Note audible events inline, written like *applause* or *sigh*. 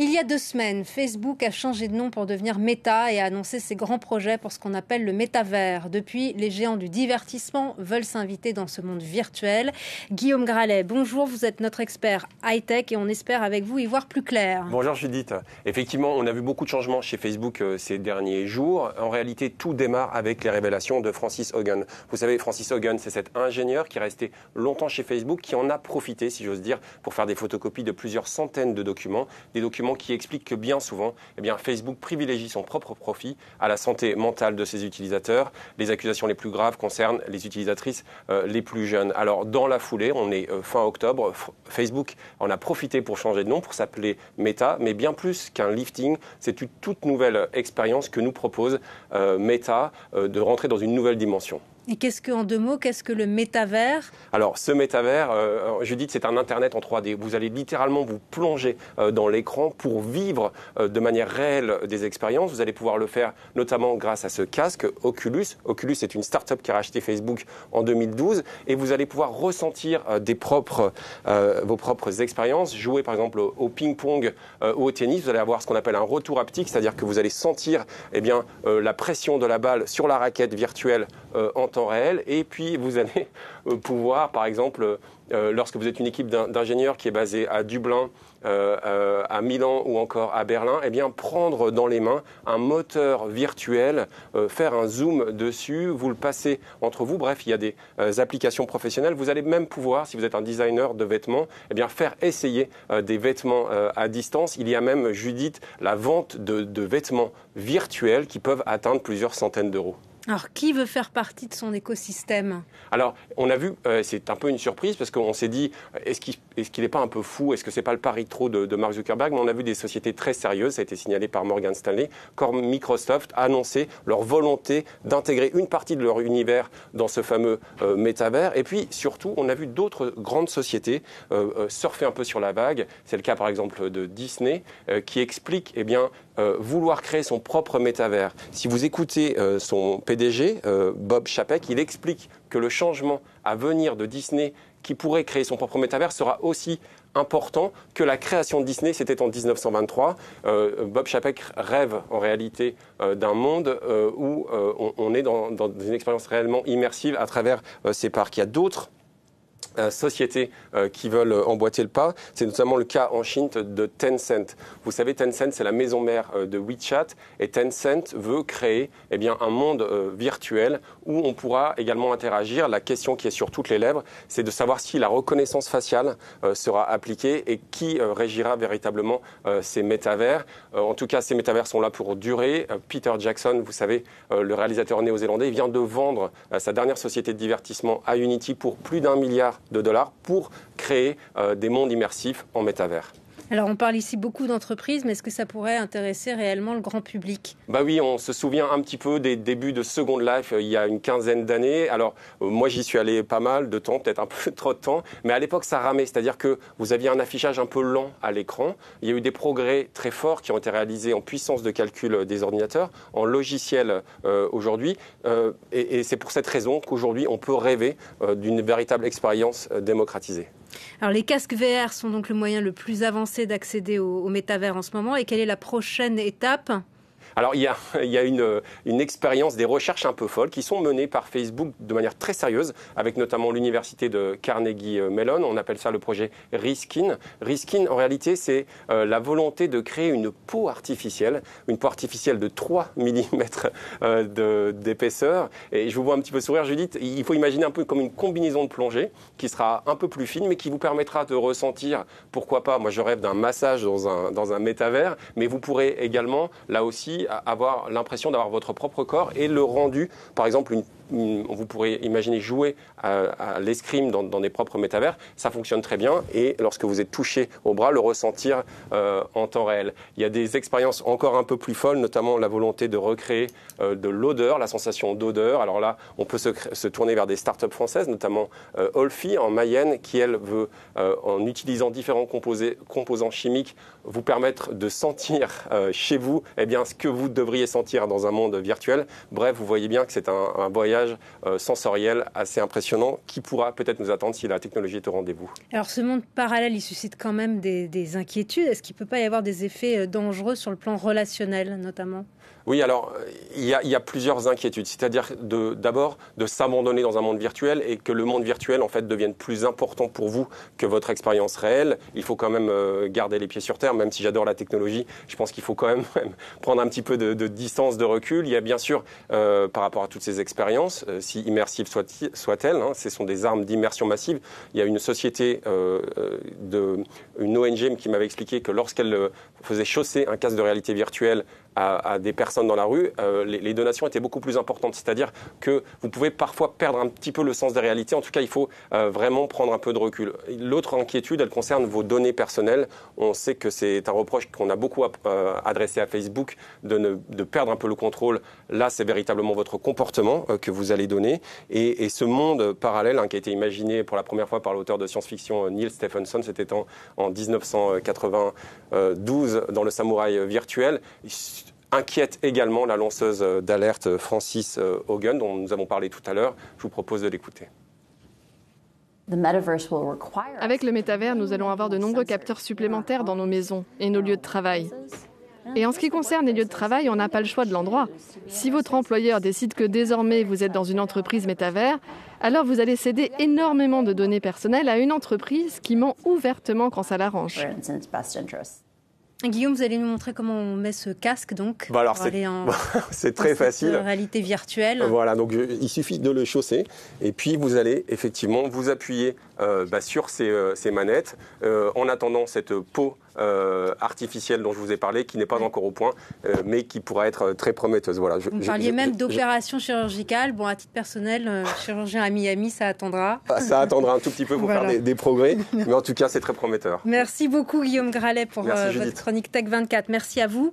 Il y a deux semaines, Facebook a changé de nom pour devenir Meta et a annoncé ses grands projets pour ce qu'on appelle le métavers. Depuis, les géants du divertissement veulent s'inviter dans ce monde virtuel. Guillaume Gralet, bonjour, vous êtes notre expert high-tech et on espère avec vous y voir plus clair. Bonjour Judith. Effectivement, on a vu beaucoup de changements chez Facebook euh, ces derniers jours. En réalité, tout démarre avec les révélations de Francis Hogan. Vous savez, Francis Hogan, c'est cet ingénieur qui est resté longtemps chez Facebook, qui en a profité, si j'ose dire, pour faire des photocopies de plusieurs centaines de documents, des documents qui explique que bien souvent, eh Facebook privilégie son propre profit à la santé mentale de ses utilisateurs. Les accusations les plus graves concernent les utilisatrices euh, les plus jeunes. Alors, dans la foulée, on est euh, fin octobre, Facebook en a profité pour changer de nom, pour s'appeler Meta, mais bien plus qu'un lifting, c'est une toute nouvelle expérience que nous propose euh, Meta de rentrer dans une nouvelle dimension. Et qu'est-ce que, en deux mots, qu'est-ce que le métavers? Alors, ce métavers, euh, je dis c'est un Internet en 3D. Vous allez littéralement vous plonger euh, dans l'écran pour vivre euh, de manière réelle des expériences. Vous allez pouvoir le faire notamment grâce à ce casque Oculus. Oculus est une start-up qui a racheté Facebook en 2012 et vous allez pouvoir ressentir propres, vos propres expériences. Jouer par exemple au ping-pong ou au tennis, vous allez avoir ce qu'on appelle un retour haptique, c'est-à-dire que vous allez sentir eh bien, la pression de la balle sur la raquette virtuelle en temps réel. Et puis, vous allez euh, pouvoir, par exemple, euh, lorsque vous êtes une équipe d'ingénieurs qui est basée à Dublin, euh, à Milan ou encore à Berlin, eh bien, prendre dans les mains un moteur virtuel, faire un zoom dessus, vous le passez entre vous. Bref, il y a des applications professionnelles. Vous allez même pouvoir, si vous êtes un designer de vêtements, eh bien, faire essayer des vêtements à distance. Il y a même, Judith, la vente de vêtements virtuels qui peuvent atteindre plusieurs centaines d'euros. Alors, qui veut faire partie de son écosystème? Alors, on a vu, euh, c'est un peu une surprise parce qu'on s'est dit, est-ce qu'il n'est pas un peu fou? Est-ce que c'est pas le pari trop de, Mark Zuckerberg? Mais on a vu des sociétés très sérieuses, ça a été signalé par Morgan Stanley, comme Microsoft, annoncer leur volonté d'intégrer une partie de leur univers dans ce fameux euh, métavers. Et puis, surtout, on a vu d'autres grandes sociétés euh, surfer un peu sur la vague. C'est le cas, par exemple, de Disney, qui explique, eh bien, vouloir créer son propre métavers. Si vous écoutez son PDG, euh, Bob Chapek, il explique que le changement à venir de Disney, qui pourrait créer son propre métavers, sera aussi important que la création de Disney, c'était en 1923. Euh, Bob Chapek rêve en réalité euh, d'un monde où on, est dans, une expérience réellement immersive à travers ces parcs. Il y a d'autres euh, sociétés euh, qui veulent emboîter le pas. C'est notamment le cas en Chine de Tencent. Vous savez, Tencent, c'est la maison mère euh, de WeChat et Tencent veut créer eh bien, un monde virtuel où on pourra également interagir. La question qui est sur toutes les lèvres, c'est de savoir si la reconnaissance faciale sera appliquée et qui régira véritablement ces métavers. en tout cas, ces métavers sont là pour durer. Peter Jackson, vous savez, le réalisateur néo-zélandais, vient de vendre sa dernière société de divertissement à Unity pour plus d'un milliard de dollars pour créer euh, des mondes immersifs en métavers. Alors on parle ici beaucoup d'entreprises, mais est-ce que ça pourrait intéresser réellement le grand public? Bah oui, on se souvient un petit peu des débuts de Second Life euh, il y a une quinzaine d'années. Alors euh, moi j'y suis allé pas mal de temps, peut-être un *laughs* peu trop de temps, mais à l'époque ça ramait, c'est-à-dire que vous aviez un affichage un peu lent à l'écran. Il y a eu des progrès très forts qui ont été réalisés en puissance de calcul des ordinateurs, en logiciel euh, aujourd'hui, et, c'est pour cette raison qu'aujourd'hui on peut rêver d'une véritable expérience démocratisée. Alors les casques VR sont donc le moyen le plus avancé d'accéder au, au métavers en ce moment. Et quelle est la prochaine étape? Alors il y a, *laughs* une, expérience, des recherches un peu folles qui sont menées par Facebook de manière très sérieuse, avec notamment l'université de Carnegie Mellon. On appelle ça le projet Riskin. Riskin, en réalité, c'est euh, la volonté de créer une peau artificielle, une peau artificielle de 3 *laughs* mm euh, d'épaisseur. Et je vous vois un petit peu sourire, Judith. Il faut imaginer un peu comme une combinaison de plongée qui sera un peu plus fine, mais qui vous permettra de ressentir, pourquoi pas, moi je rêve d'un massage dans un, dans un métavers, mais vous pourrez également, là aussi, avoir l'impression d'avoir votre propre corps et le rendu, par exemple, une vous pourrez imaginer jouer à, l'escrime dans, des propres métavers, ça fonctionne très bien et lorsque vous êtes touché au bras, le ressentir euh, en temps réel. Il y a des expériences encore un peu plus folles, notamment la volonté de recréer euh, de l'odeur, la sensation d'odeur. Alors là, on peut se, tourner vers des startups françaises, notamment euh, Olfi en Mayenne, qui elle veut, en utilisant différents composants chimiques, vous permettre de sentir chez vous eh bien, ce que vous devriez sentir dans un monde virtuel. Bref, vous voyez bien que c'est un voyage voyage sensoriel assez impressionnant qui pourra peut-être nous attendre si la technologie est au rendez-vous. Alors ce monde parallèle, il suscite quand même des, des inquiétudes. Est-ce qu'il ne peut pas y avoir des effets dangereux sur le plan relationnel notamment? Oui, alors il y, a, plusieurs inquiétudes. C'est-à-dire d'abord de, s'abandonner dans un monde virtuel et que le monde virtuel en fait devienne plus important pour vous que votre expérience réelle. Il faut quand même euh, garder les pieds sur terre, même si j'adore la technologie. Je pense qu'il faut quand même, *laughs* prendre un petit peu de, distance, de recul. Il y a bien sûr euh, par rapport à toutes ces expériences, euh, si immersives soient-elles, hein, ce sont des armes d'immersion massive. Il y a une société, de, une ONG qui m'avait expliqué que lorsqu'elle faisait chausser un casque de réalité virtuelle à, des personnes dans la rue, euh, les, donations étaient beaucoup plus importantes. C'est-à-dire que vous pouvez parfois perdre un petit peu le sens des réalités. En tout cas, il faut euh, vraiment prendre un peu de recul. L'autre inquiétude, elle concerne vos données personnelles. On sait que c'est un reproche qu'on a beaucoup euh, adressé à Facebook de, ne, de, perdre un peu le contrôle. Là, c'est véritablement votre comportement que vous allez donner. Et, ce monde parallèle hein, qui a été imaginé pour la première fois par l'auteur de science-fiction Neil Stephenson, c'était en, en 1992 dans le Samouraï virtuel inquiète également la lanceuse d'alerte Francis Hogan, dont nous avons parlé tout à l'heure. Je vous propose de l'écouter. Avec le métavers, nous allons avoir de nombreux capteurs supplémentaires dans nos maisons et nos lieux de travail. Et en ce qui concerne les lieux de travail, on n'a pas le choix de l'endroit. Si votre employeur décide que désormais vous êtes dans une entreprise métavers, alors vous allez céder énormément de données personnelles à une entreprise qui ment ouvertement quand ça l'arrange. Guillaume, vous allez nous montrer comment on met ce casque donc bah alors c'est *laughs* très facile. Réalité virtuelle. Voilà, donc il suffit de le chausser et puis vous allez effectivement vous appuyer euh, bah, sur ces, euh, manettes euh, en attendant cette peau artificielle dont je vous ai parlé, qui n'est pas encore au point, mais qui pourra être très prometteuse. Voilà. vous parliez même d'opération chirurgicale. Bon, à titre personnel, chirurgien à Miami, ça attendra. Ah, ça attendra un tout petit peu pour *laughs* faire des, progrès, *laughs* mais en tout cas, c'est très prometteur. Merci beaucoup Guillaume Gralet pour votre chronique Tech 24. Merci à vous.